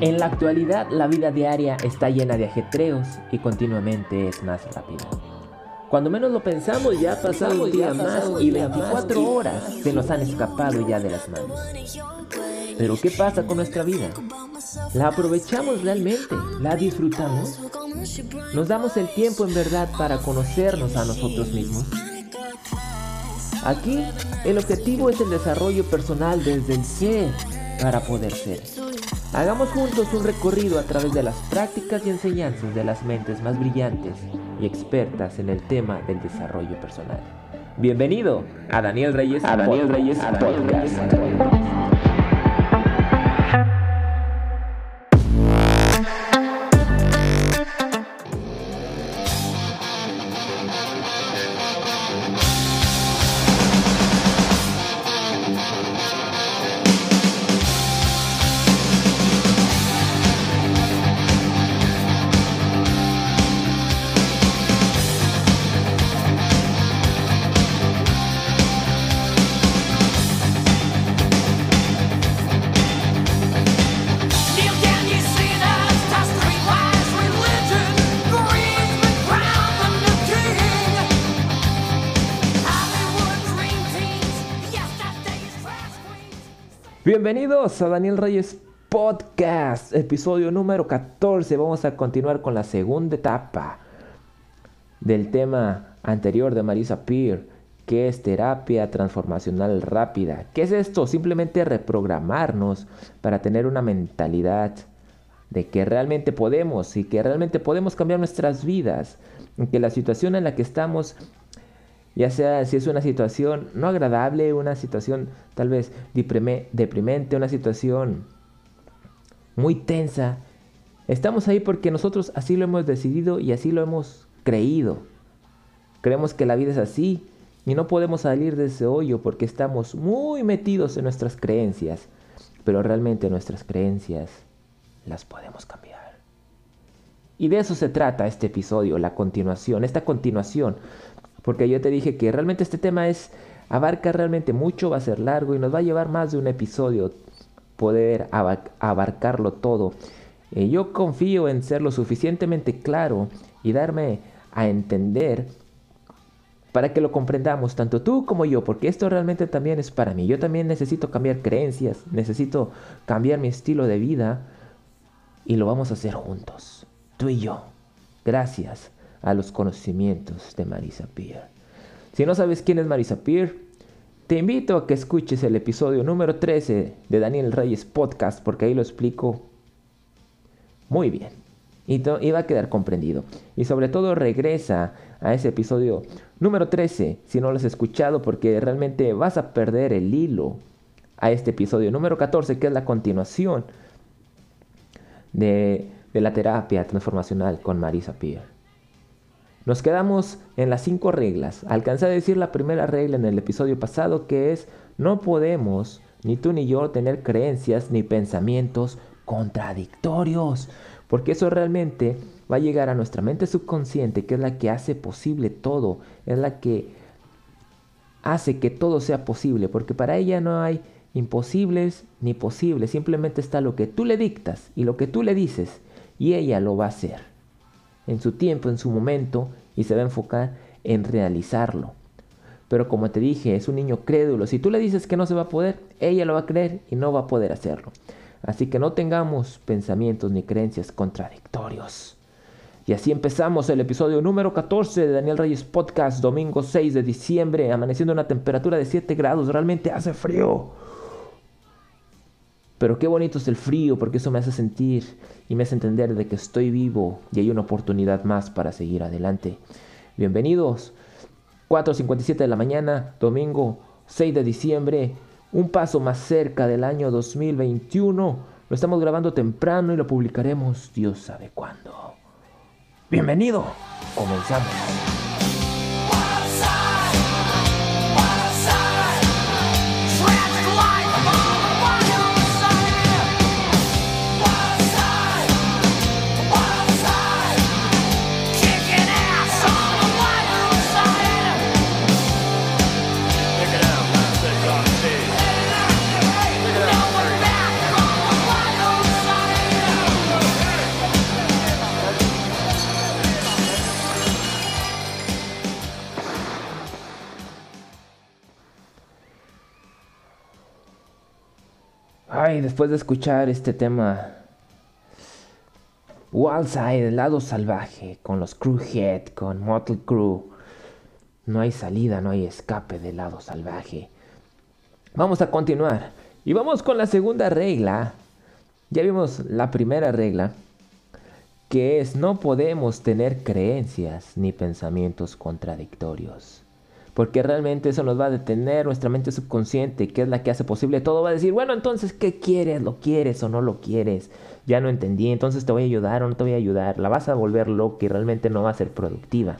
En la actualidad la vida diaria está llena de ajetreos y continuamente es más rápida. Cuando menos lo pensamos ya ha pasado un día más y 24 horas se nos han escapado ya de las manos. Pero ¿qué pasa con nuestra vida? ¿La aprovechamos realmente? ¿La disfrutamos? ¿Nos damos el tiempo en verdad para conocernos a nosotros mismos? Aquí el objetivo es el desarrollo personal desde el ser para poder ser. Hagamos juntos un recorrido a través de las prácticas y enseñanzas de las mentes más brillantes y expertas en el tema del desarrollo personal. Bienvenido a Daniel Reyes, a Daniel Reyes, a Daniel Reyes. Bienvenidos a Daniel Reyes Podcast, episodio número 14. Vamos a continuar con la segunda etapa del tema anterior de Marisa Peer, que es terapia transformacional rápida. ¿Qué es esto? Simplemente reprogramarnos para tener una mentalidad de que realmente podemos y que realmente podemos cambiar nuestras vidas, que la situación en la que estamos ya sea si es una situación no agradable, una situación tal vez deprimente, una situación muy tensa. Estamos ahí porque nosotros así lo hemos decidido y así lo hemos creído. Creemos que la vida es así y no podemos salir de ese hoyo porque estamos muy metidos en nuestras creencias. Pero realmente nuestras creencias las podemos cambiar. Y de eso se trata este episodio, la continuación, esta continuación porque yo te dije que realmente este tema es abarca realmente mucho, va a ser largo y nos va a llevar más de un episodio poder abarcarlo todo. Eh, yo confío en ser lo suficientemente claro y darme a entender para que lo comprendamos tanto tú como yo, porque esto realmente también es para mí. Yo también necesito cambiar creencias, necesito cambiar mi estilo de vida y lo vamos a hacer juntos, tú y yo. Gracias a los conocimientos de Marisa Peer. Si no sabes quién es Marisa Peer, te invito a que escuches el episodio número 13 de Daniel Reyes Podcast porque ahí lo explico muy bien y, va a quedar comprendido. Y sobre todo regresa a ese episodio número 13 si no lo has escuchado porque realmente vas a perder el hilo a este episodio número 14 que es la continuación de, de la terapia transformacional con Marisa Peer. Nos quedamos en las cinco reglas. Alcancé a decir la primera regla en el episodio pasado que es no podemos, ni tú ni yo, tener creencias ni pensamientos contradictorios. Porque eso realmente va a llegar a nuestra mente subconsciente, que es la que hace posible todo, es la que hace que todo sea posible, porque para ella no hay imposibles ni posibles, simplemente está lo que tú le dictas y lo que tú le dices, y ella lo va a hacer en su tiempo, en su momento, y se va a enfocar en realizarlo. Pero como te dije, es un niño crédulo. Si tú le dices que no se va a poder, ella lo va a creer y no va a poder hacerlo. Así que no tengamos pensamientos ni creencias contradictorios. Y así empezamos el episodio número 14 de Daniel Reyes Podcast, domingo 6 de diciembre, amaneciendo una temperatura de 7 grados. Realmente hace frío. Pero qué bonito es el frío porque eso me hace sentir y me hace entender de que estoy vivo y hay una oportunidad más para seguir adelante. Bienvenidos. 4.57 de la mañana, domingo 6 de diciembre, un paso más cerca del año 2021. Lo estamos grabando temprano y lo publicaremos Dios sabe cuándo. Bienvenido. Comenzamos. Después de escuchar este tema. Wildside, el lado salvaje, con los Crewhead, con Motley Crew. No hay salida, no hay escape del lado salvaje. Vamos a continuar. Y vamos con la segunda regla. Ya vimos la primera regla, que es no podemos tener creencias ni pensamientos contradictorios porque realmente eso nos va a detener nuestra mente subconsciente, que es la que hace posible todo, va a decir, bueno, entonces, ¿qué quieres? ¿Lo quieres o no lo quieres? Ya no entendí, entonces te voy a ayudar o no te voy a ayudar. La vas a volver loca y realmente no va a ser productiva.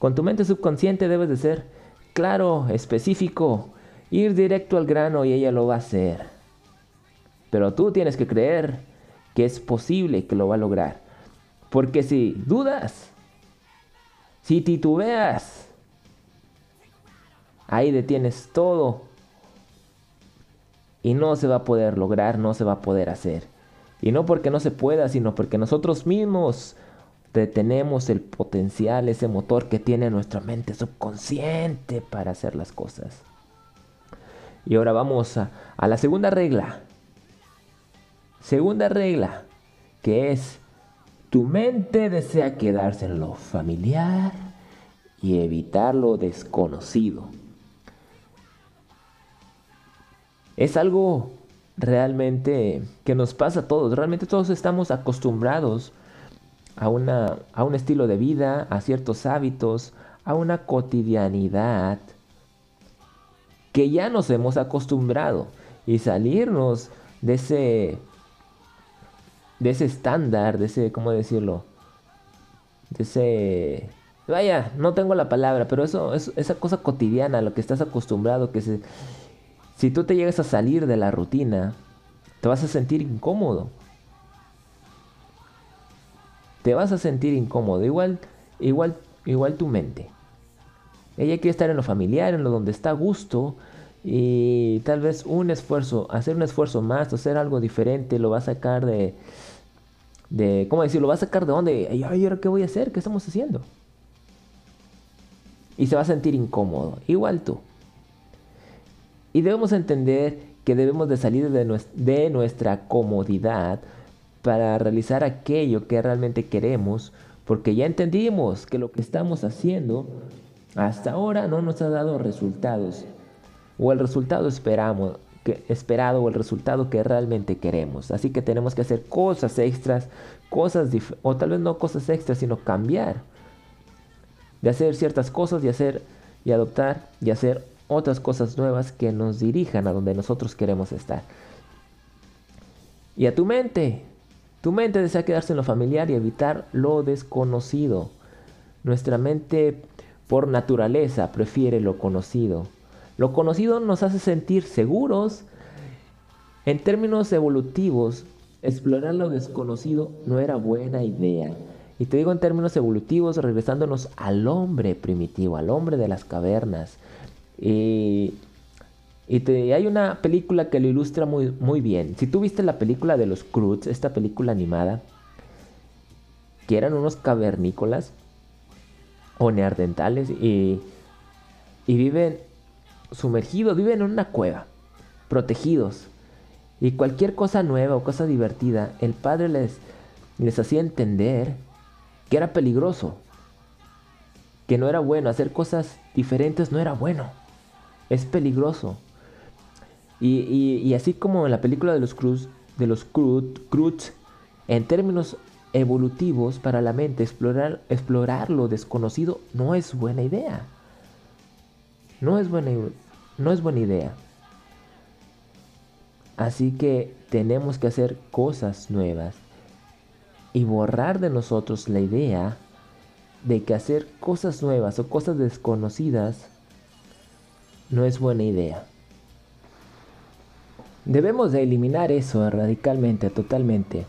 Con tu mente subconsciente debes de ser claro, específico, ir directo al grano y ella lo va a hacer. Pero tú tienes que creer que es posible que lo va a lograr. Porque si dudas, si titubeas, Ahí detienes todo. Y no se va a poder lograr, no se va a poder hacer. Y no porque no se pueda, sino porque nosotros mismos detenemos el potencial, ese motor que tiene nuestra mente subconsciente para hacer las cosas. Y ahora vamos a, la segunda regla. Segunda regla, que es, tu mente desea quedarse en lo familiar y evitar lo desconocido. Es algo realmente que nos pasa a todos. Realmente todos estamos acostumbrados a, una, a un estilo de vida, a ciertos hábitos, a una cotidianidad que ya nos hemos acostumbrado. Y salirnos de ese, de ese estándar, de ese, ¿cómo decirlo? De ese... Vaya, no tengo la palabra, pero eso, es esa cosa cotidiana, a lo que estás acostumbrado, que se, si tú te llegas a salir de la rutina, te vas a sentir incómodo. Te vas a sentir incómodo, igual, igual, igual tu mente. Ella quiere estar en lo familiar, en lo donde está a gusto y tal vez un esfuerzo, hacer un esfuerzo más, hacer algo diferente, lo va a sacar de, de ¿cómo decirlo? Lo va a sacar de dónde, ay, ¿ahora qué voy a hacer? ¿Qué estamos haciendo? Y se va a sentir incómodo, igual tú. Y debemos entender que debemos de salir de, nuestra comodidad para realizar aquello que realmente queremos, porque ya entendimos que lo que estamos haciendo hasta ahora no nos ha dado resultados, o el resultado esperamos, que, esperado o el resultado que realmente queremos. Así que tenemos que hacer cosas extras, cosas o tal vez no cosas extras, sino cambiar. De hacer ciertas cosas y hacer y adoptar y hacer otras cosas nuevas que nos dirijan a donde nosotros queremos estar. Y a tu mente, tu mente desea quedarse en lo familiar y evitar lo desconocido. Nuestra mente por naturaleza prefiere lo conocido. Lo conocido nos hace sentir seguros. En términos evolutivos, explorar lo desconocido no era buena idea. Y te digo en términos evolutivos, regresándonos al hombre primitivo, al hombre de las cavernas, y, hay una película que lo ilustra muy, bien. Si tú viste la película de los Croods, esta película animada, que eran unos cavernícolas o neardentales y, y viven sumergidos, viven en una cueva, protegidos. Y cualquier cosa nueva o cosa divertida, el padre les, les hacía entender que era peligroso, que no era bueno, hacer cosas diferentes no era bueno es peligroso. Y, así como en la película de los Cruz, de los en términos evolutivos para la mente, explorar, explorar lo desconocido no es buena idea. No es buena, no es buena idea. Así que tenemos que hacer cosas nuevas y borrar de nosotros la idea de que hacer cosas nuevas o cosas desconocidas no es buena idea. Debemos de eliminar eso radicalmente, totalmente.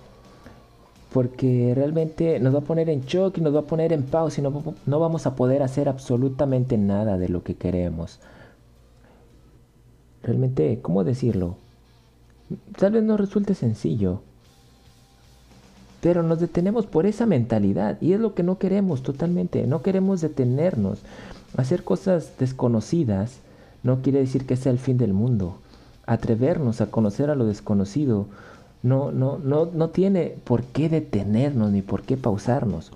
Porque realmente nos va a poner en shock y nos va a poner en pausa y no, no vamos a poder hacer absolutamente nada de lo que queremos. Realmente, ¿cómo decirlo? Tal vez no resulte sencillo. Pero nos detenemos por esa mentalidad y es lo que no queremos totalmente. No queremos detenernos, hacer cosas desconocidas no quiere decir que sea el fin del mundo. atrevernos a conocer a lo desconocido no, no, no, no tiene por qué detenernos ni por qué pausarnos.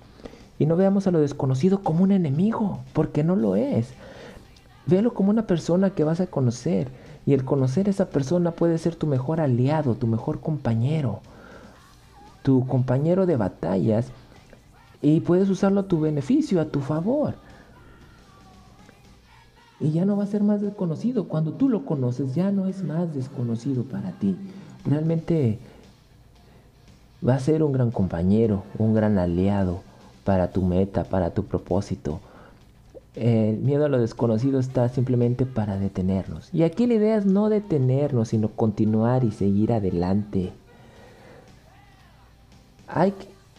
Y no veamos a lo desconocido como un enemigo, porque no lo es. Véalo como una persona que vas a conocer. Y el conocer a esa persona puede ser tu mejor aliado, tu mejor compañero, tu compañero de batallas. Y puedes usarlo a tu beneficio, a tu favor. Y ya no va a ser más desconocido. Cuando tú lo conoces, ya no es más desconocido para ti. Realmente va a ser un gran compañero, un gran aliado para tu meta, para tu propósito. El miedo a lo desconocido está simplemente para detenernos. Y aquí la idea es no detenernos, sino continuar y seguir adelante. Hay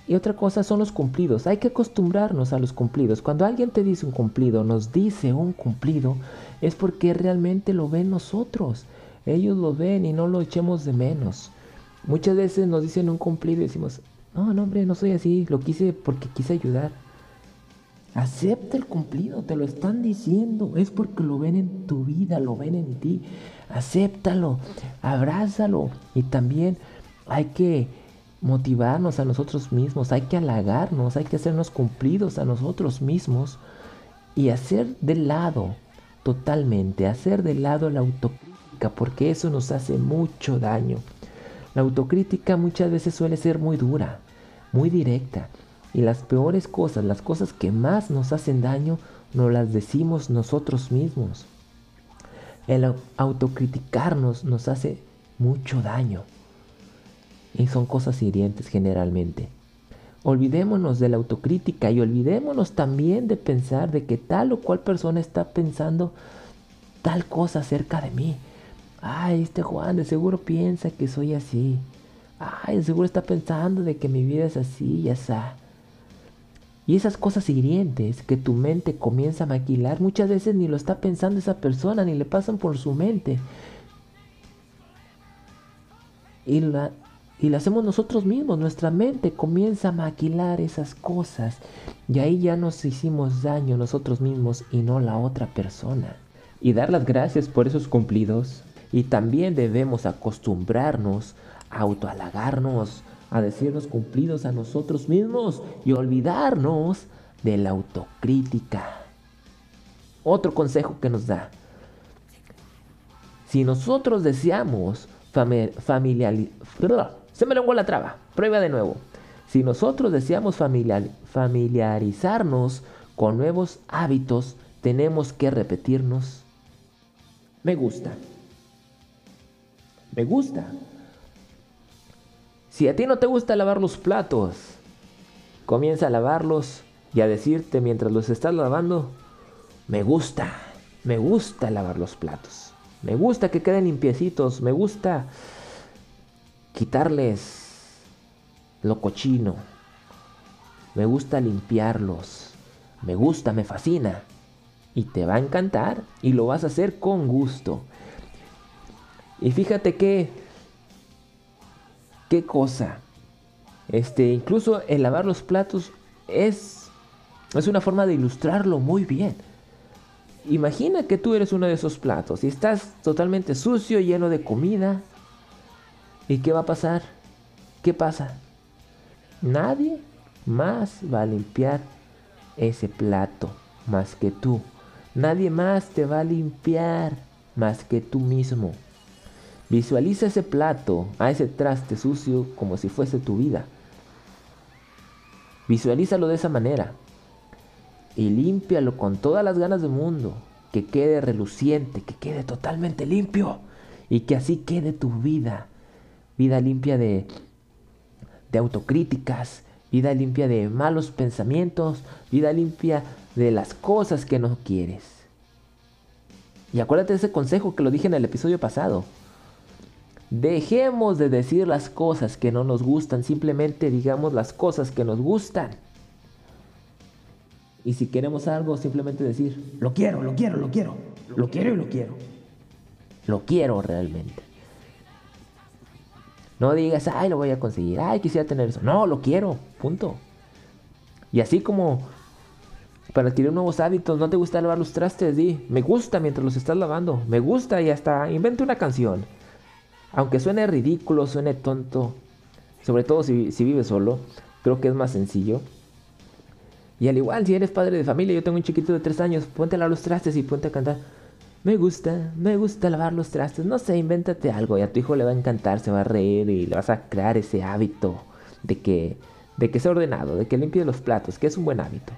y otra cosa son los cumplidos. Hay que acostumbrarnos a los cumplidos. Cuando alguien te dice un cumplido, nos dice un cumplido, es porque realmente lo ven nosotros. Ellos lo ven y no lo echemos de menos. Muchas veces nos dicen un cumplido y decimos, no, no, hombre, no soy así, lo quise porque quise ayudar. Acepta el cumplido, te lo están diciendo, es porque lo ven en tu vida, lo ven en ti. Acéptalo, abrázalo y también hay que motivarnos a nosotros mismos, hay que halagarnos, hay que hacernos cumplidos a nosotros mismos y hacer de lado totalmente, hacer de lado la autocrítica, porque eso nos hace mucho daño. La autocrítica muchas veces suele ser muy dura, muy directa. Y las peores cosas, las cosas que más nos hacen daño, nos las decimos nosotros mismos. El autocriticarnos nos hace mucho daño. Y son cosas hirientes generalmente. Olvidémonos de la autocrítica y olvidémonos también de pensar de que tal o cual persona está pensando tal cosa acerca de mí. Ay, este Juan de seguro piensa que soy así. Ay, seguro está pensando de que mi vida es así y así. Y esas cosas hirientes que tu mente comienza a maquilar, muchas veces ni lo está pensando esa persona, ni le pasan por su mente. Y la, y lo hacemos nosotros mismos, nuestra mente comienza a maquilar esas cosas. Y ahí ya nos hicimos daño nosotros mismos y no la otra persona. Y dar las gracias por esos cumplidos y también debemos acostumbrarnos a autohalagarnos, a decirnos cumplidos a nosotros mismos y olvidarnos de la autocrítica. Otro consejo que nos da. Si nosotros deseamos familiarizar... Se me lengua la traba. Prueba de nuevo. Si nosotros deseamos familiarizarnos con nuevos hábitos, tenemos que repetirnos. Me gusta me gusta. Si a ti no te gusta lavar los platos, comienza a lavarlos y a decirte mientras los estás lavando, me gusta, me gusta lavar los platos. Me gusta que queden limpiecitos, me gusta quitarles lo cochino. Me gusta limpiarlos. Me gusta, me fascina. Y te va a encantar y lo vas a hacer con gusto. Y fíjate que, qué cosa. Este, incluso el lavar los platos es, es una forma de ilustrarlo muy bien. Imagina que tú eres uno de esos platos y estás totalmente sucio, lleno de comida. ¿Y qué va a pasar? ¿Qué pasa? Nadie más va a limpiar ese plato más que tú. Nadie más te va a limpiar más que tú mismo. Visualiza ese plato, a ese traste sucio como si fuese tu vida. Visualízalo de esa manera y límpialo con todas las ganas del mundo, que quede reluciente, que quede totalmente limpio y que así quede tu vida. Vida limpia de, de autocríticas, vida limpia de malos pensamientos, vida limpia de las cosas que no quieres. Y acuérdate de ese consejo que lo dije en el episodio pasado. Dejemos de decir las cosas que no nos gustan, simplemente digamos las cosas que nos gustan. Y si queremos algo, simplemente decir, lo quiero, lo quiero, lo quiero, lo quiero y lo quiero. Lo quiero realmente. No digas, ay, lo voy a conseguir, ay, quisiera tener eso. No, lo quiero, punto. Y así como para adquirir nuevos hábitos, no te gusta lavar los trastes, di, me gusta mientras los estás lavando, me gusta y hasta invente una canción. aunque suene ridículo, suene tonto, sobre todo si, si vives solo, creo que es más sencillo. Y al igual, si eres padre de familia, yo tengo un chiquito de 3 años, ponte a lavar los trastes y ponte a cantar. Me gusta, me gusta lavar los trastes. No sé, invéntate algo y a tu hijo le va a encantar, se va a reír y le vas a crear ese hábito de que, de que sea ordenado, de que limpie los platos, que es un buen hábito.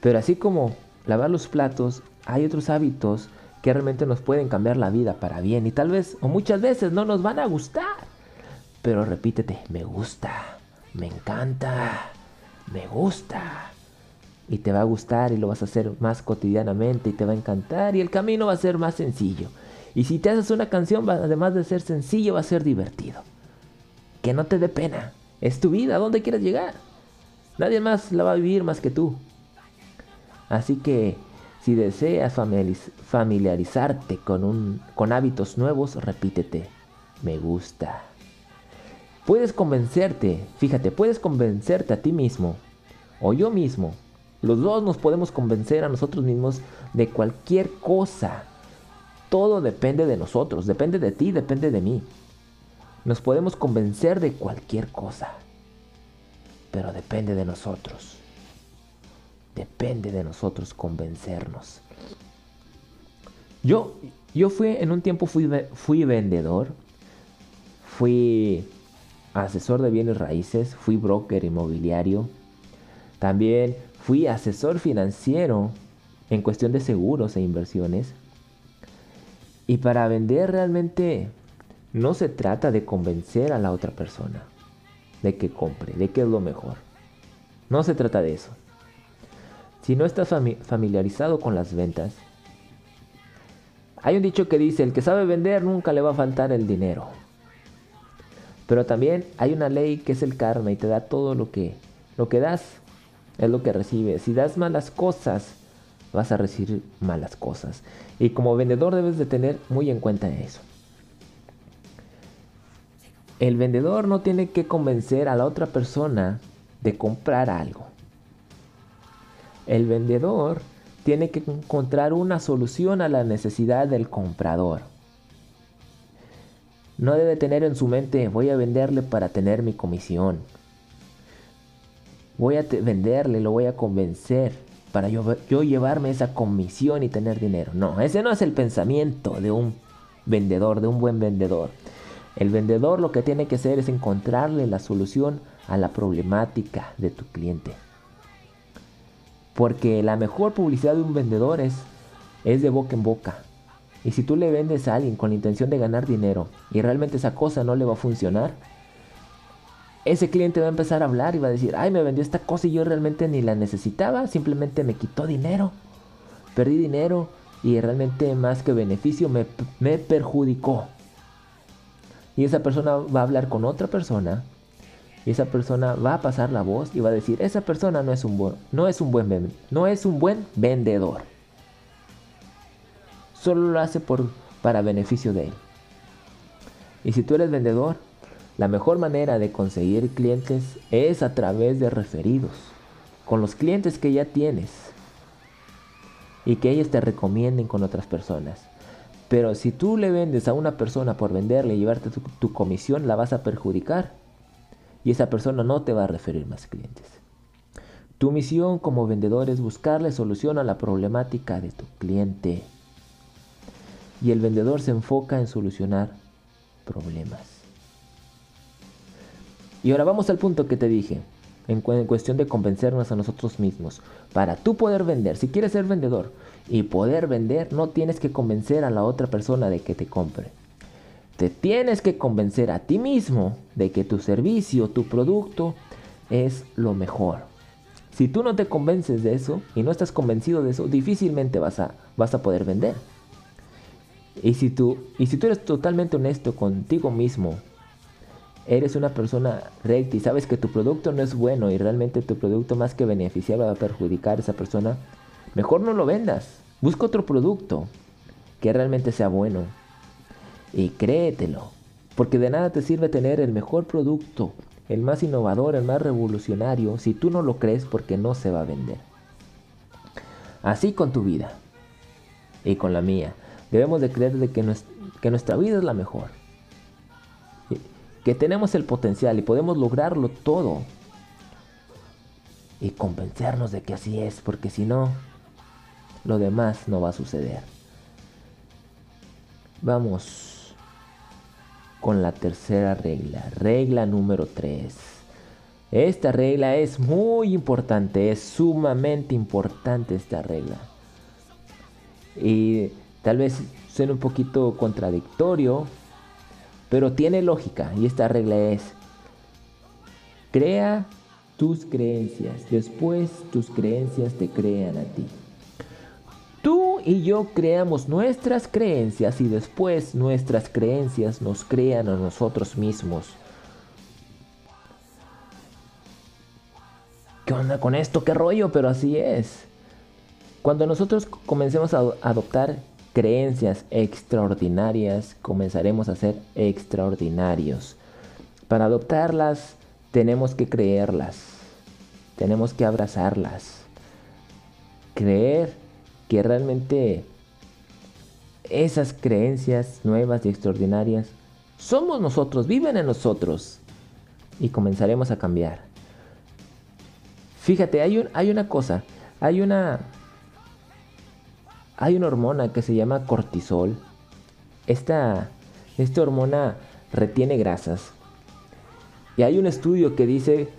Pero así como lavar los platos, hay otros hábitos que realmente nos pueden cambiar la vida para bien y tal vez o muchas veces no nos van a gustar. Pero repítete, me gusta, me encanta, me gusta. Y te va a gustar y lo vas a hacer más cotidianamente y te va a encantar y el camino va a ser más sencillo. Y si te haces una canción, además de ser sencillo, va a ser divertido. Que no te dé pena. Es tu vida, ¿a dónde quieres llegar? Nadie más la va a vivir más que tú. Así que si deseas familiarizarte con, un, con hábitos nuevos, repítete, me gusta. Puedes convencerte, fíjate, puedes convencerte a ti mismo o yo mismo. Los dos nos podemos convencer a nosotros mismos de cualquier cosa. Todo depende de nosotros, depende de ti, depende de mí. Nos podemos convencer de cualquier cosa, pero depende de nosotros. Depende de nosotros convencernos. Yo, yo fui, en un tiempo fui, fui vendedor, fui asesor de bienes raíces, fui broker inmobiliario, también fui asesor financiero en cuestión de seguros e inversiones. Y para vender realmente no se trata de convencer a la otra persona de que compre, de que es lo mejor. No se trata de eso. Si no estás familiarizado con las ventas, hay un dicho que dice, el que sabe vender nunca le va a faltar el dinero. Pero también hay una ley que es el karma y te da todo lo que, lo que das, es lo que recibes. Si das malas cosas, vas a recibir malas cosas. Y como vendedor debes de tener muy en cuenta eso. El vendedor no tiene que convencer a la otra persona de comprar algo. El vendedor tiene que encontrar una solución a la necesidad del comprador. No debe tener en su mente, voy a venderle para tener mi comisión. Voy a venderle, lo voy a convencer para yo, llevarme esa comisión y tener dinero. No, ese no es el pensamiento de un vendedor, de un buen vendedor. El vendedor lo que tiene que hacer es encontrarle la solución a la problemática de tu cliente. Porque la mejor publicidad de un vendedor es, es de boca en boca. Y si tú le vendes a alguien con la intención de ganar dinero y realmente esa cosa no le va a funcionar, ese cliente va a empezar a hablar y va a decir, ay, me vendió esta cosa y yo realmente ni la necesitaba, simplemente me quitó dinero, perdí dinero y realmente más que beneficio me, me perjudicó. Y esa persona va a hablar con otra persona y esa persona va a pasar la voz y va a decir, esa persona no es un buen, no es un buen, no es un buen vendedor solo lo hace por, para beneficio de él. Y si tú eres vendedor, la mejor manera de conseguir clientes es a través de referidos, con los clientes que ya tienes y que ellos te recomienden con otras personas. Pero si tú le vendes a una persona por venderle y llevarte tu, tu comisión, la vas a perjudicar y esa persona no te va a referir más clientes. Tu misión como vendedor es buscarle solución a la problemática de tu cliente y el vendedor se enfoca en solucionar problemas. Y ahora vamos al punto que te dije, en, cuestión de convencernos a nosotros mismos. Para tú poder vender, si quieres ser vendedor y poder vender, no tienes que convencer a la otra persona de que te compre. Te tienes que convencer a ti mismo de que tu servicio, tu producto es lo mejor. Si tú no te convences de eso y no estás convencido de eso, difícilmente vas a, vas a poder vender. Y si tú, y si tú eres totalmente honesto contigo mismo, eres una persona recta y sabes que tu producto no es bueno y realmente tu producto más que beneficiar va a perjudicar a esa persona, mejor no lo vendas. Busca otro producto que realmente sea bueno. Y créetelo. Porque de nada te sirve tener el mejor producto, el más innovador, el más revolucionario, si tú no lo crees porque no se va a vender. Así con tu vida y con la mía. Debemos de creer de que, nuestra vida es la mejor. Que tenemos el potencial y podemos lograrlo todo. Y convencernos de que así es, porque si no, lo demás no va a suceder. Vamos con la tercera regla, regla número 3. Esta regla es muy importante, es sumamente importante esta regla. Y tal vez suene un poquito contradictorio, pero tiene lógica. Y esta regla es, crea tus creencias, después tus creencias te crean a ti. Tú y yo creamos nuestras creencias y después nuestras creencias nos crean a nosotros mismos. ¿Qué onda con esto? ¿Qué rollo? Pero así es. Cuando nosotros comencemos a adoptar creencias extraordinarias, comenzaremos a ser extraordinarios. Para adoptarlas tenemos que creerlas, tenemos que abrazarlas, creer que realmente esas creencias nuevas y extraordinarias somos nosotros, viven en nosotros y comenzaremos a cambiar. Fíjate, hay, hay una cosa, hay una hay una hormona que se llama cortisol. Esta, esta hormona retiene grasas. Y hay un estudio que dice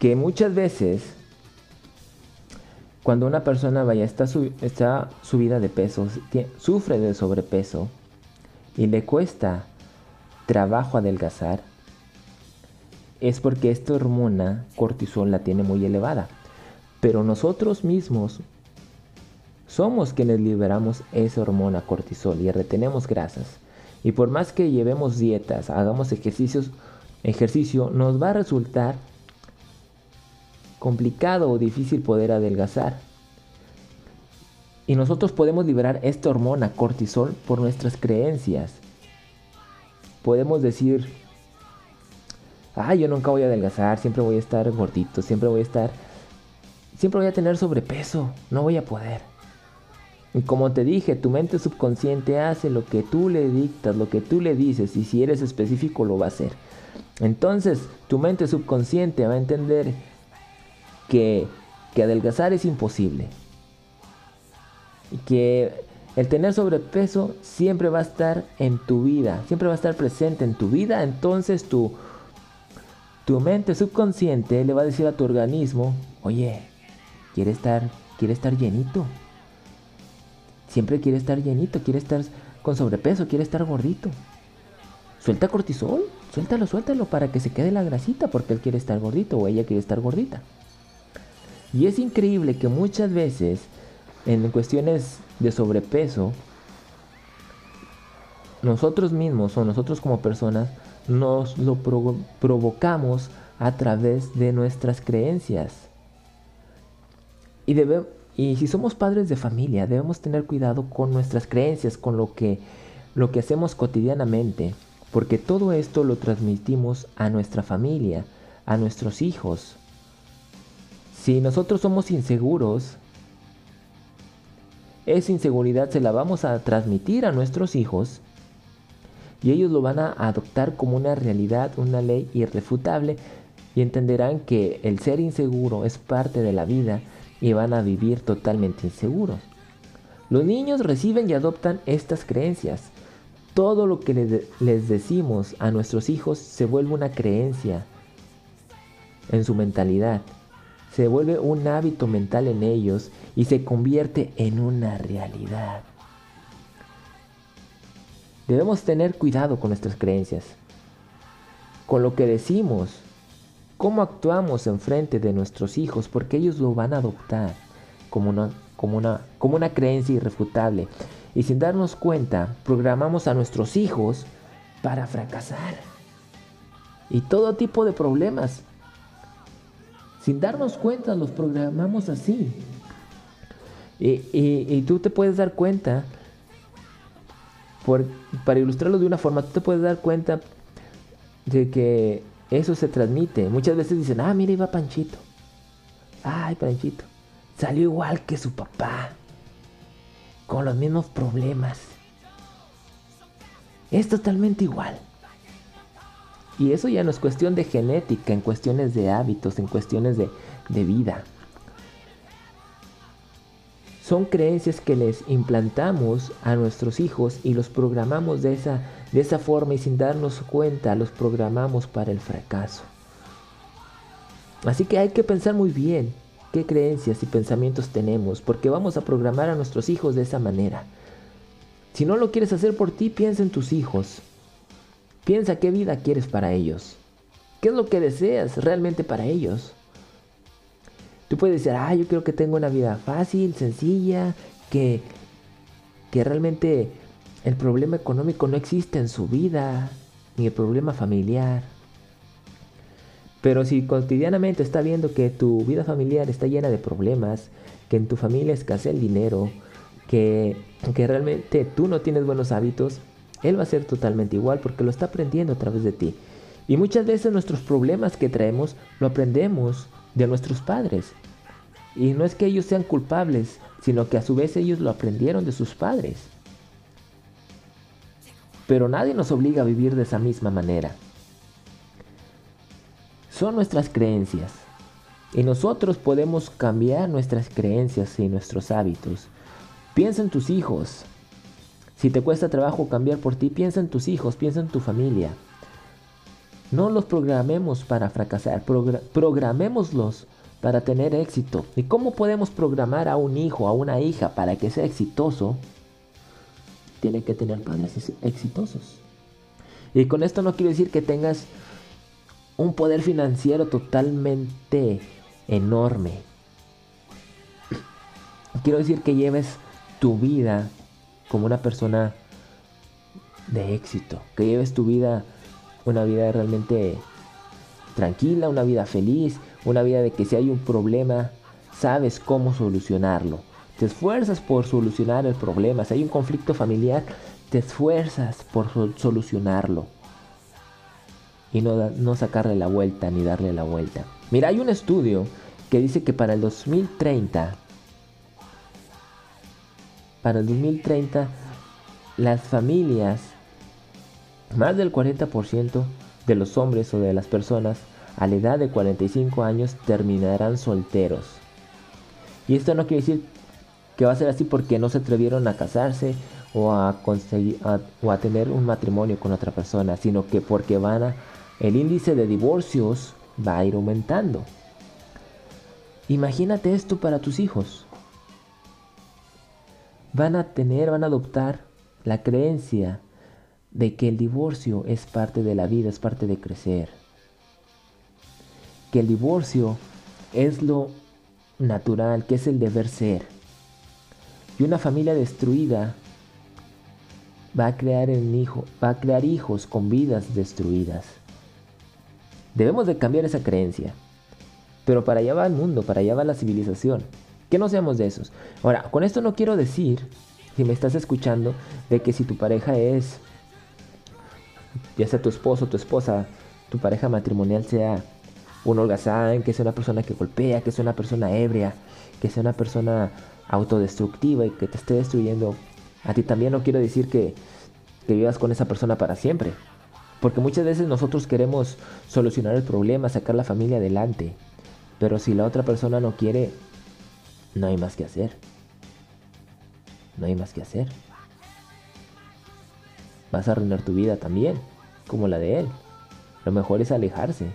que muchas veces cuando una persona vaya está, está subida de peso, sufre de sobrepeso y le cuesta trabajo adelgazar, es porque esta hormona cortisol la tiene muy elevada. Pero nosotros mismos somos quienes liberamos esa hormona cortisol y retenemos grasas. Y por más que llevemos dietas, hagamos ejercicios, ejercicio, nos va a resultar complicado o difícil poder adelgazar. Y nosotros podemos liberar esta hormona cortisol por nuestras creencias. Podemos decir, ah, yo nunca voy a adelgazar, siempre voy a estar gordito, siempre voy a estar, siempre voy a tener sobrepeso, no voy a poder. Y como te dije, tu mente subconsciente hace lo que tú le dictas, lo que tú le dices, y si eres específico lo va a hacer. Entonces, tu mente subconsciente va a entender que, que adelgazar es imposible. Y que el tener sobrepeso siempre va a estar en tu vida, siempre va a estar presente en tu vida. Entonces tu, tu mente subconsciente le va a decir a tu organismo, oye, quiere estar, quiere estar llenito. Siempre quiere estar llenito, quiere estar con sobrepeso, quiere estar gordito. Suelta cortisol, suéltalo, suéltalo para que se quede la grasita porque él quiere estar gordito o ella quiere estar gordita. Y es increíble que muchas veces en cuestiones de sobrepeso, nosotros mismos o nosotros como personas nos lo provocamos a través de nuestras creencias. Y debemos y si somos padres de familia, debemos tener cuidado con nuestras creencias, con lo que, lo que hacemos cotidianamente, porque todo esto lo transmitimos a nuestra familia, a nuestros hijos. Si nosotros somos inseguros, esa inseguridad se la vamos a transmitir a nuestros hijos y ellos lo van a adoptar como una realidad, una ley irrefutable y entenderán que el ser inseguro es parte de la vida y van a vivir totalmente inseguros. Los niños reciben y adoptan estas creencias. Todo lo que les decimos a nuestros hijos se vuelve una creencia en su mentalidad. Se vuelve un hábito mental en ellos y se convierte en una realidad. Debemos tener cuidado con nuestras creencias, con lo que decimos, cómo actuamos en frente de nuestros hijos, porque ellos lo van a adoptar como una, como una, como una creencia irrefutable. Y sin darnos cuenta, programamos a nuestros hijos para fracasar. Y todo tipo de problemas. Sin darnos cuenta, los programamos así. Y, y, tú te puedes dar cuenta, por, para ilustrarlo de una forma, tú te puedes dar cuenta de que eso se transmite. Muchas veces dicen, ah, mira, iba Panchito. Ay, Panchito. Salió igual que su papá. Con los mismos problemas. Es totalmente igual. Y eso ya no es cuestión de genética, en cuestiones de hábitos, en cuestiones de, de vida. Son creencias que les implantamos a nuestros hijos y los programamos de esa, de esa forma y sin darnos cuenta los programamos para el fracaso. Así que hay que pensar muy bien qué creencias y pensamientos tenemos porque vamos a programar a nuestros hijos de esa manera. Si no lo quieres hacer por ti, piensa en tus hijos. Piensa qué vida quieres para ellos. ¿Qué es lo que deseas realmente para ellos? Tú puedes decir, ah, yo quiero que tenga una vida fácil, sencilla, que, que realmente el problema económico no existe en su vida, ni el problema familiar. Pero si cotidianamente está viendo que tu vida familiar está llena de problemas, que en tu familia escasea el dinero, que, que realmente tú no tienes buenos hábitos, él va a ser totalmente igual porque lo está aprendiendo a través de ti. Y muchas veces nuestros problemas que traemos lo aprendemos de nuestros padres. Y no es que ellos sean culpables, sino que a su vez ellos lo aprendieron de sus padres. Pero nadie nos obliga a vivir de esa misma manera. Son nuestras creencias. Y nosotros podemos cambiar nuestras creencias y nuestros hábitos. Piensa en tus hijos. Si te cuesta trabajo cambiar por ti, piensa en tus hijos, piensa en tu familia. No los programemos para fracasar, programémoslos para tener éxito. ¿Y cómo podemos programar a un hijo, a una hija para que sea exitoso? Tiene que tener padres exitosos. Y con esto no quiero decir que tengas un poder financiero totalmente enorme. Quiero decir que lleves tu vida como una persona de éxito, que lleves tu vida una vida realmente tranquila, una vida feliz, una vida de que si hay un problema, sabes cómo solucionarlo. Te esfuerzas por solucionar el problema. Si hay un conflicto familiar, te esfuerzas por solucionarlo. Y no, no sacarle la vuelta ni darle la vuelta. Mira, hay un estudio que dice que para el 2030, para el 2030, las familias más del 40% de los hombres o de las personas a la edad de 45 años terminarán solteros. Y esto no quiere decir que va a ser así porque no se atrevieron a casarse o a, conseguir, o a tener un matrimonio con otra persona, sino que porque van a, el índice de divorcios va a ir aumentando. Imagínate esto para tus hijos. Van a tener, van a adoptar la creencia de que el divorcio es parte de la vida, es parte de crecer. Que el divorcio es lo natural, que es el deber ser. Y una familia destruida va a crear un hijo, va a crear hijos con vidas destruidas. Debemos de cambiar esa creencia. Pero para allá va el mundo, para allá va la civilización. Que no seamos de esos. Ahora, con esto no quiero decir, si me estás escuchando, de que si tu pareja es ya sea tu esposo, tu esposa, tu pareja matrimonial sea un holgazán, que sea una persona que golpea, que sea una persona ebria, que sea una persona autodestructiva y que te esté destruyendo, a ti también no quiero decir que, que vivas con esa persona para siempre. Porque muchas veces nosotros queremos solucionar el problema, sacar la familia adelante. Pero si la otra persona no quiere, no hay más que hacer. No hay más que hacer. Vas a arruinar tu vida también como la de él. Lo mejor es alejarse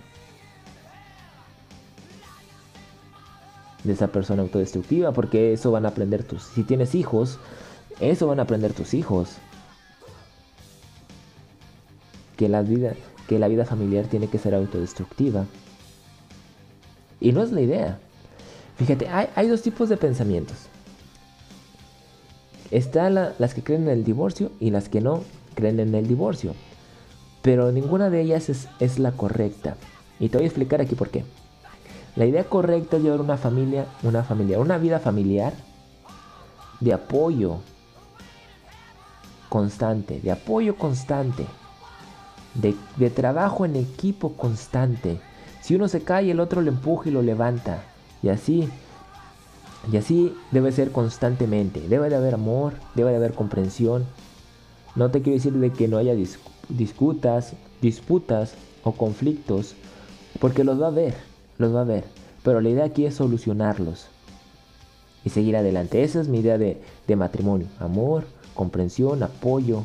de esa persona autodestructiva porque eso van a aprender tus... Si tienes hijos, eso van a aprender tus hijos. Que la vida, que la vida familiar tiene que ser autodestructiva. Y no es la idea. Fíjate, hay, dos tipos de pensamientos. Están las que creen en el divorcio y las que no creen en el divorcio pero ninguna de ellas es, la correcta. Y te voy a explicar aquí por qué. La idea correcta es llevar una familia, una una vida familiar de apoyo constante, de apoyo constante, de, trabajo en equipo constante. Si uno se cae, el otro le empuja y lo levanta. Y así, y así debe ser constantemente. Debe de haber amor, debe de haber comprensión. No te quiero decir de que no haya discutas, disputas, o conflictos, porque los va a ver, los va a ver, pero la idea aquí es solucionarlos y seguir adelante. Esa es mi idea de, de matrimonio, amor, comprensión, apoyo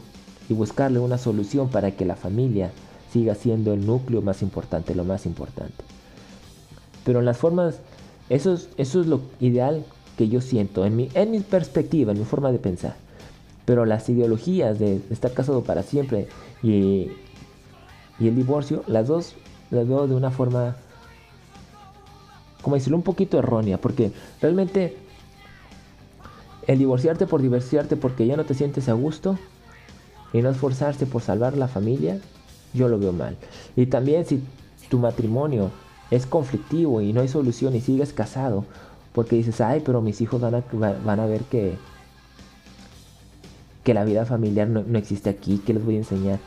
y buscarle una solución para que la familia siga siendo el núcleo más importante, lo más importante. Pero en las formas, eso es, eso es lo ideal que yo siento, en mi, en mi perspectiva, en mi forma de pensar. Pero las ideologías de estar casado para siempre y, y el divorcio, las dos las veo de una forma, como decirlo, un poquito errónea, porque realmente el divorciarte por divorciarte porque ya no te sientes a gusto y no esforzarse por salvar la familia, yo lo veo mal. Y también si tu matrimonio es conflictivo y no hay solución y sigues casado, porque dices, ay, pero mis hijos van a, van a ver que, que la vida familiar no, existe aquí, que les voy a enseñar.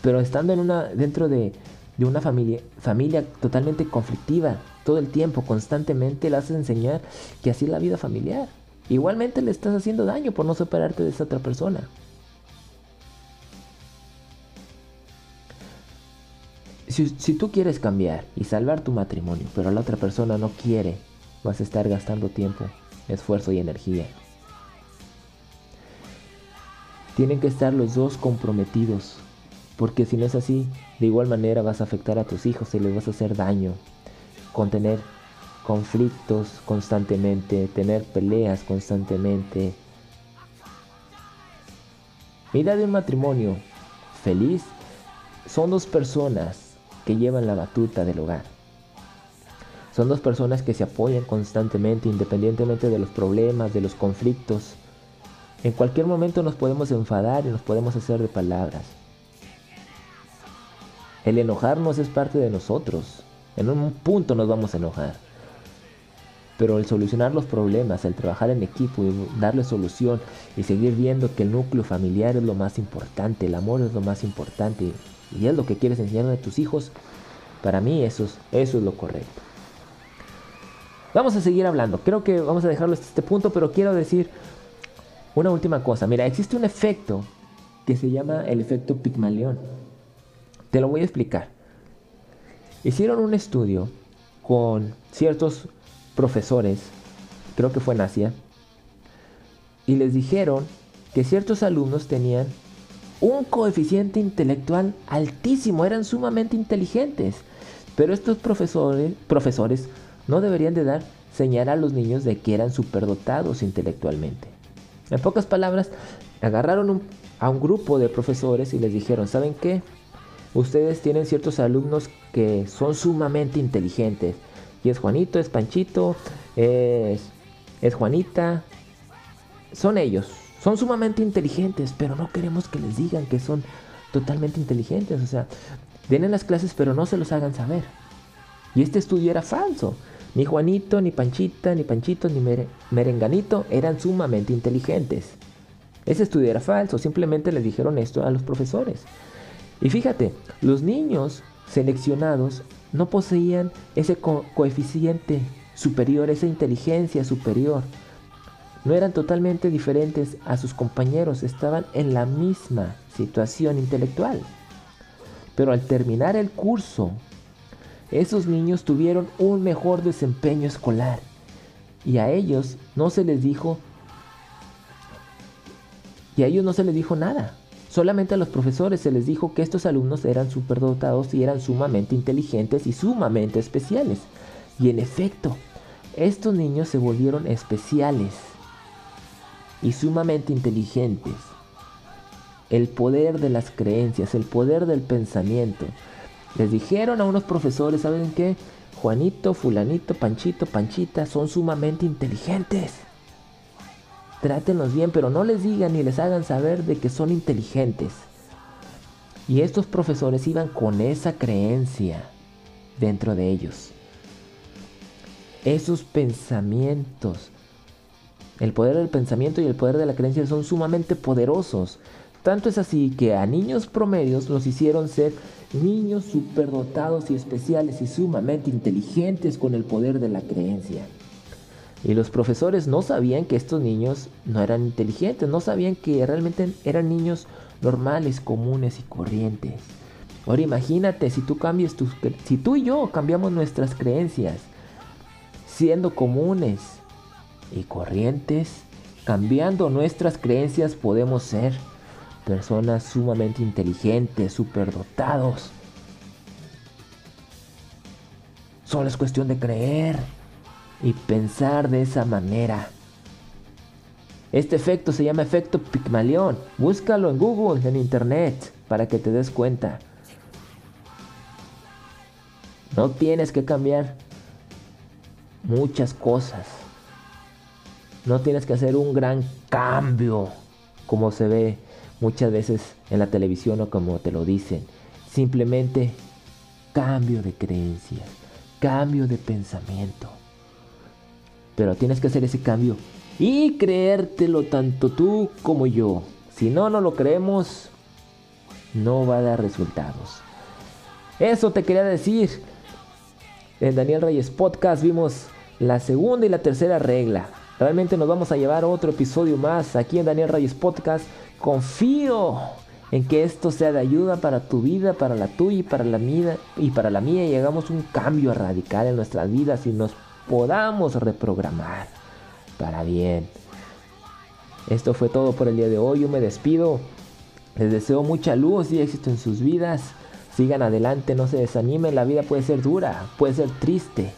Pero estando en una, dentro de, de una familia, familia totalmente conflictiva, todo el tiempo, constantemente, le haces enseñar que así es la vida familiar. Igualmente le estás haciendo daño por no separarte de esa otra persona. Si, tú quieres cambiar y salvar tu matrimonio, pero la otra persona no quiere, vas a estar gastando tiempo, esfuerzo y energía. Tienen que estar los dos comprometidos, porque si no es así, de igual manera vas a afectar a tus hijos y les vas a hacer daño. Con tener conflictos constantemente, tener peleas constantemente. Mira de un matrimonio feliz son dos personas que llevan la batuta del hogar. Son dos personas que se apoyan constantemente, independientemente de los problemas, de los conflictos. En cualquier momento nos podemos enfadar y nos podemos hacer de palabras. El enojarnos es parte de nosotros. En un punto nos vamos a enojar. Pero el solucionar los problemas, el trabajar en equipo y darle solución y seguir viendo que el núcleo familiar es lo más importante, el amor es lo más importante y es lo que quieres enseñarle a tus hijos, para mí eso es, eso es lo correcto. Vamos a seguir hablando. Creo que vamos a dejarlo hasta este punto, pero quiero decir una última cosa. Mira, existe un efecto que se llama el efecto Pigmalión. Te lo voy a explicar. Hicieron un estudio con ciertos profesores, creo que fue en Asia, y les dijeron que ciertos alumnos tenían un coeficiente intelectual altísimo, eran sumamente inteligentes. Pero estos profesores, profesores no deberían de dar señal a los niños de que eran superdotados intelectualmente. En pocas palabras, agarraron a un grupo de profesores y les dijeron, ¿saben qué? Ustedes tienen ciertos alumnos que son sumamente inteligentes. Y es Juanito, es Panchito, es, es Juanita. Son ellos, son sumamente inteligentes, pero no queremos que les digan que son totalmente inteligentes. O sea, den las clases, pero no se los hagan saber. Y este estudio era falso. Ni Juanito, ni Panchita, ni Panchito, ni Merenganito eran sumamente inteligentes. Ese estudio era falso, simplemente les dijeron esto a los profesores. Y fíjate, los niños seleccionados no poseían ese coeficiente superior, esa inteligencia superior no eran totalmente diferentes a sus compañeros, estaban en la misma situación intelectual. Pero al terminar el curso, esos niños tuvieron un mejor desempeño escolar y a ellos no se les dijo y a ellos no se les dijo nada. Solamente a los profesores se les dijo que estos alumnos eran superdotados y eran sumamente inteligentes y sumamente especiales. Y en efecto, estos niños se volvieron especiales y sumamente inteligentes. El poder de las creencias, el poder del pensamiento. Les dijeron a unos profesores, ¿saben qué? Juanito, fulanito, Panchito, Panchita son sumamente inteligentes. Trátenlos bien, pero no les digan ni les hagan saber de que son inteligentes. Y estos profesores iban con esa creencia dentro de ellos. Esos pensamientos el poder del pensamiento y el poder de la creencia son sumamente poderosos. Tanto es así que a niños promedios los hicieron ser niños superdotados y especiales y sumamente inteligentes con el poder de la creencia. Y los profesores no sabían que estos niños no eran inteligentes, no sabían que realmente eran niños normales, comunes y corrientes. Ahora imagínate si tú cambias tus, si tú y yo cambiamos nuestras creencias, siendo comunes y corrientes, cambiando nuestras creencias podemos ser personas sumamente inteligentes, superdotados. Solo es cuestión de creer y pensar de esa manera. Este efecto se llama efecto Pygmalion. Búscalo en Google, en Internet, para que te des cuenta. No tienes que cambiar muchas cosas. No tienes que hacer un gran cambio como se ve muchas veces en la televisión o como te lo dicen. Simplemente cambio de creencias, cambio de pensamiento. Pero tienes que hacer ese cambio y creértelo tanto tú como yo. Si no, no lo creemos, no va a dar resultados. Eso te quería decir. En Daniel Reyes Podcast vimos la segunda y la tercera regla. Realmente nos vamos a llevar otro episodio más aquí en Daniel Reyes Podcast. Confío en que esto sea de ayuda para tu vida, para la tuya y para la mía y para la mía y hagamos un cambio radical en nuestras vidas y nos podamos reprogramar para bien. Esto fue todo por el día de hoy. Yo me despido. Les deseo mucha luz y éxito en sus vidas. Sigan adelante, no se desanimen. La vida puede ser dura, puede ser triste,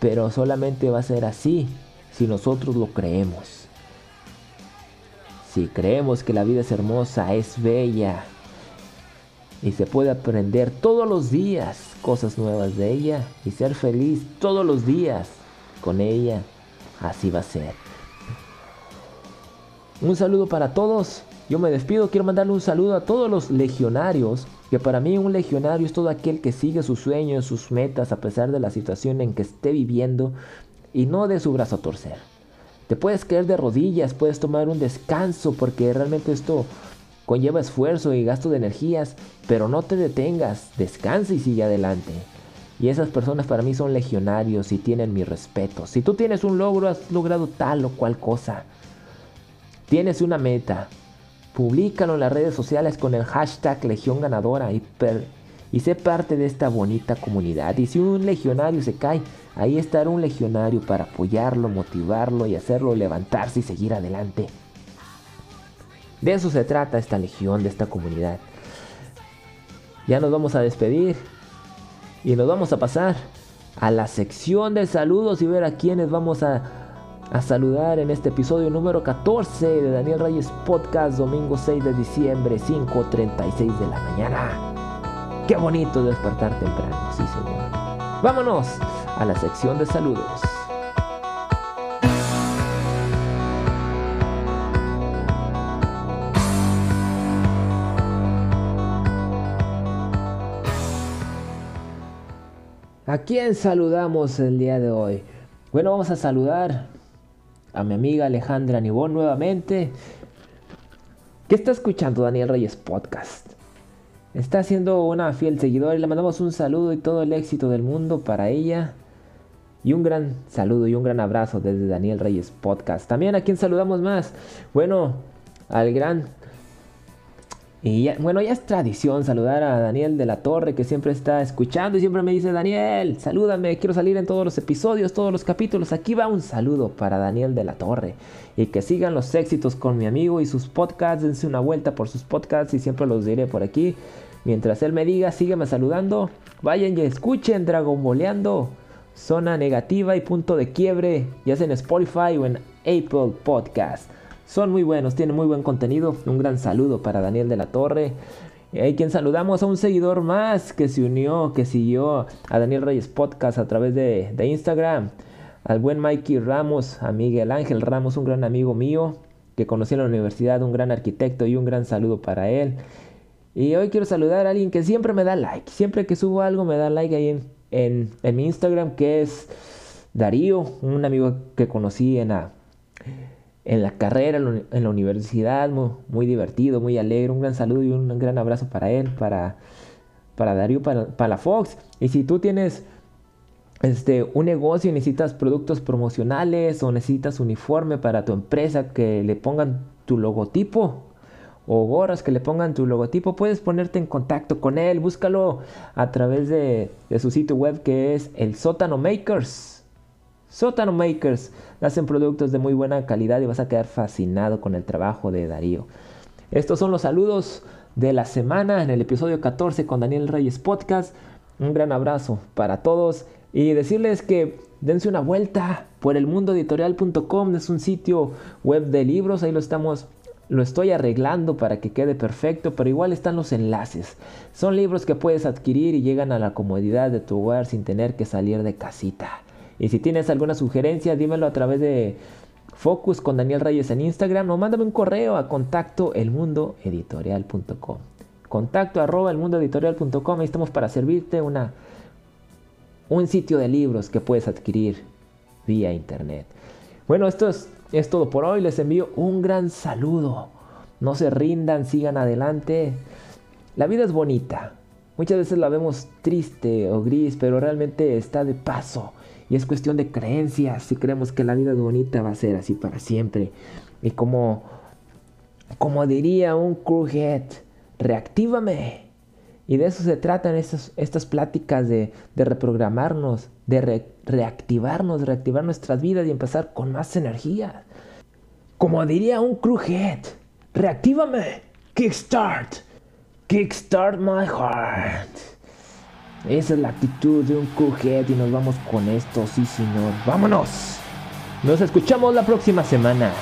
pero solamente va a ser así si nosotros lo creemos. Si creemos que la vida es hermosa, es bella y se puede aprender todos los días cosas nuevas de ella y ser feliz todos los días con ella, así va a ser. Un saludo para todos. Yo me despido, quiero mandarle un saludo a todos los legionarios, que para mí un legionario es todo aquel que sigue sus sueños, sus metas a pesar de la situación en que esté viviendo y no de su brazo a torcer. Te puedes caer de rodillas, puedes tomar un descanso porque realmente esto conlleva esfuerzo y gasto de energías, pero no te detengas, descansa y sigue adelante. Y esas personas para mí son legionarios y tienen mi respeto. Si tú tienes un logro, has logrado tal o cual cosa. Tienes una meta, Públicalo en las redes sociales con el hashtag Legión Ganadora y, y sé parte de esta bonita comunidad. Y si un legionario se cae, ahí estará un legionario para apoyarlo, motivarlo y hacerlo levantarse y seguir adelante. De eso se trata esta legión, de esta comunidad. Ya nos vamos a despedir y nos vamos a pasar a la sección de saludos y ver a quienes vamos a a saludar en este episodio número 14 de Daniel Reyes Podcast, domingo 6 de diciembre, 5.36 de la mañana. Qué bonito despertar temprano, sí señor. Vámonos a la sección de saludos. ¿A quién saludamos el día de hoy? Bueno, vamos a saludar a mi amiga Alejandra Nibón nuevamente, que está escuchando Daniel Reyes Podcast. Está siendo una fiel seguidora y le mandamos un saludo y todo el éxito del mundo para ella. Y un gran saludo y un gran abrazo desde Daniel Reyes Podcast. También a quien saludamos más. Bueno, al gran y bueno, ya es tradición saludar a Daniel de la Torre que siempre está escuchando y siempre me dice, Daniel, salúdame, quiero salir en todos los episodios, todos los capítulos. Aquí va un saludo para Daniel de la Torre. Y que sigan los éxitos con mi amigo y sus podcasts, dense una vuelta por sus podcasts y siempre los diré por aquí. Mientras él me diga, sígueme saludando, vayan y escuchen Dragon Boleando, Zona Negativa y Punto de Quiebre, ya sea en Spotify o en Apple Podcast. Son muy buenos, tienen muy buen contenido. Un gran saludo para Daniel de la Torre. Hay quien saludamos a un seguidor más que se unió, que siguió a Daniel Reyes Podcast a través de, Instagram. Al buen Mikey Ramos, a Miguel Ángel Ramos, un gran amigo mío que conocí en la universidad, un gran arquitecto y un gran saludo para él. Y hoy quiero saludar a alguien que siempre me da like. Siempre que subo algo me da like ahí en, en mi Instagram, que es Darío, un amigo que conocí en la en la carrera, en la universidad, muy, divertido, muy alegre. Un gran saludo y un gran abrazo para él, para, para Darío, para, para Fox. Y si tú tienes este, un negocio y necesitas productos promocionales o necesitas uniforme para tu empresa que le pongan tu logotipo o gorras que le pongan tu logotipo, puedes ponerte en contacto con él. Búscalo a través de, su sitio web que es el Sótano Makers. Sótano Makers hacen productos de muy buena calidad y vas a quedar fascinado con el trabajo de Darío. Estos son los saludos de la semana en el episodio 14 con Daniel Reyes Podcast. Un gran abrazo para todos y decirles que dense una vuelta por el mundoeditorial.com, es un sitio web de libros, ahí lo estamos lo estoy arreglando para que quede perfecto, pero igual están los enlaces. Son libros que puedes adquirir y llegan a la comodidad de tu hogar sin tener que salir de casita. Y si tienes alguna sugerencia, dímelo a través de Focus con Daniel Reyes en Instagram o mándame un correo a contacto elmundoeditorial.com. Contacto arroba elmundoeditorial.com. Ahí estamos para servirte una, un sitio de libros que puedes adquirir vía internet. Bueno, esto es es todo por hoy, les envío un gran saludo. No se rindan, sigan adelante. La vida es bonita. Muchas veces la vemos triste o gris, pero realmente está de paso. Y es cuestión de creencias. Si creemos que la vida es bonita, va a ser así para siempre. Y como, como diría un crewhead, reactívame. Y de eso se tratan estas, estas pláticas de, reprogramarnos, de reactivarnos, reactivar nuestras vidas y empezar con más energía. Como diría un crewhead, reactívame, kickstart, kickstart my heart. Esa es la actitud de un crewhead y nos vamos con esto, sí señor. Vámonos. Nos escuchamos la próxima semana.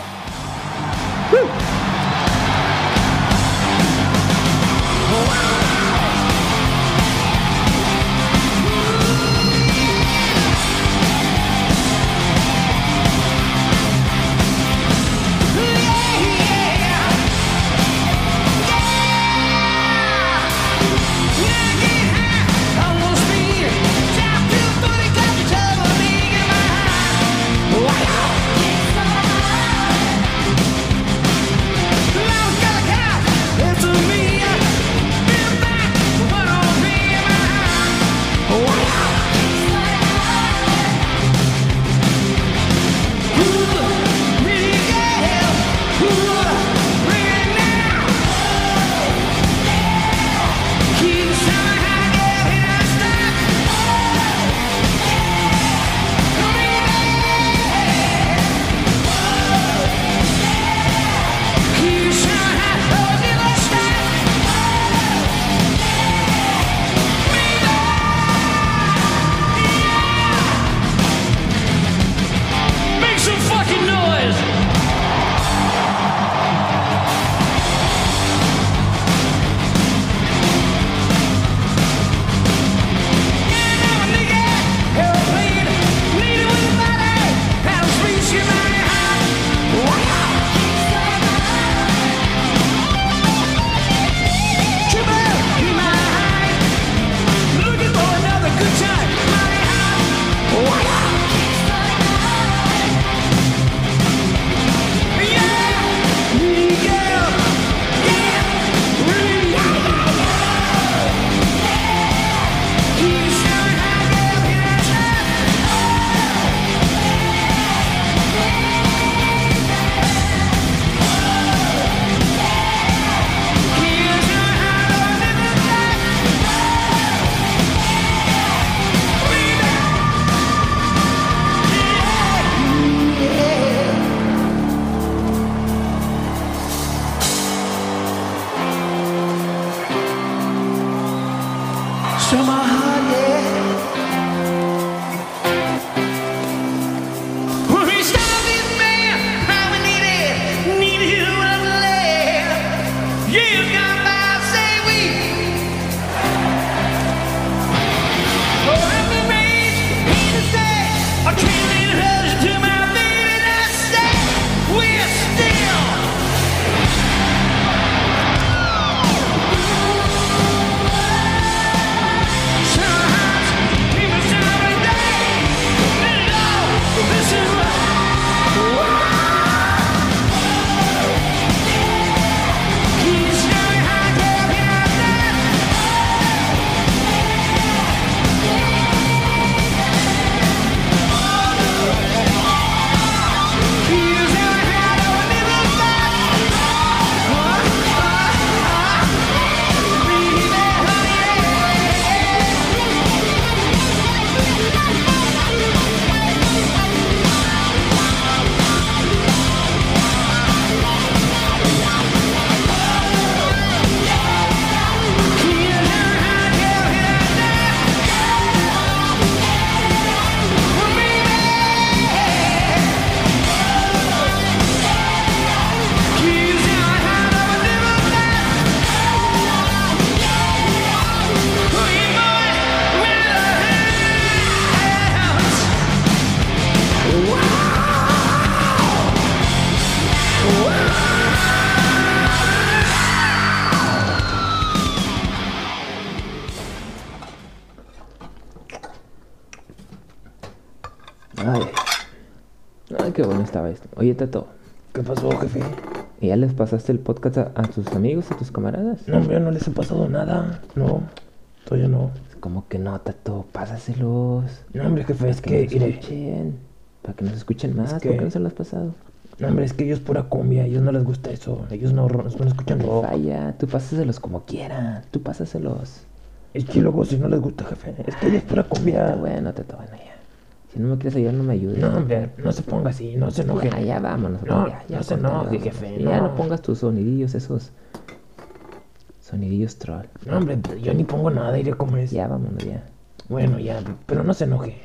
Oye, Tato, ¿Qué pasó, jefe? ¿y ¿ya les pasaste el podcast a, a tus amigos, a tus camaradas? No, hombre, no les he pasado nada. No, todavía no. Como que no, Tato, pásaselos. No, hombre, jefe, es que, nos escuchen. Para que nos escuchen más. que- ¿Por qué no se lo has pasado? no, hombre, es que ellos pura cumbia, a ellos no les gusta eso. Ellos no, ro- no escuchan rock. Vaya, tú pásaselos como quieran. Tú pásaselos. Es que luego si no les gusta, jefe, es que ellos pura Está cumbia. bueno, Tato, bueno, ya. Si no me quieres ayudar, no me ayudes. No, hombre, no se ponga así, no se enoje. Ya, ya vámonos. No, ya, ya no se enoje, jefe, Ya no. no pongas tus sonidillos esos. Sonidillos troll. No, hombre, yo ni pongo nada, iré como es. Ya vámonos, ya. Bueno, ya, pero no se enoje.